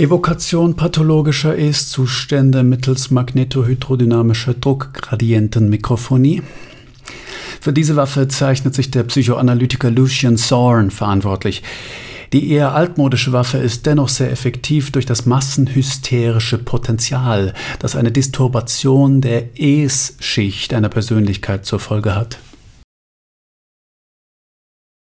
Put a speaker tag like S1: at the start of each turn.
S1: Evokation pathologischer Es-Zustände mittels magnetohydrodynamischer Druckgradientenmikrofonie. Für diese Waffe zeichnet sich der Psychoanalytiker Lucian Zorn verantwortlich. Die eher altmodische Waffe ist dennoch sehr effektiv durch das massenhysterische Potenzial, das eine Disturbation der Es-Schicht einer Persönlichkeit zur Folge hat.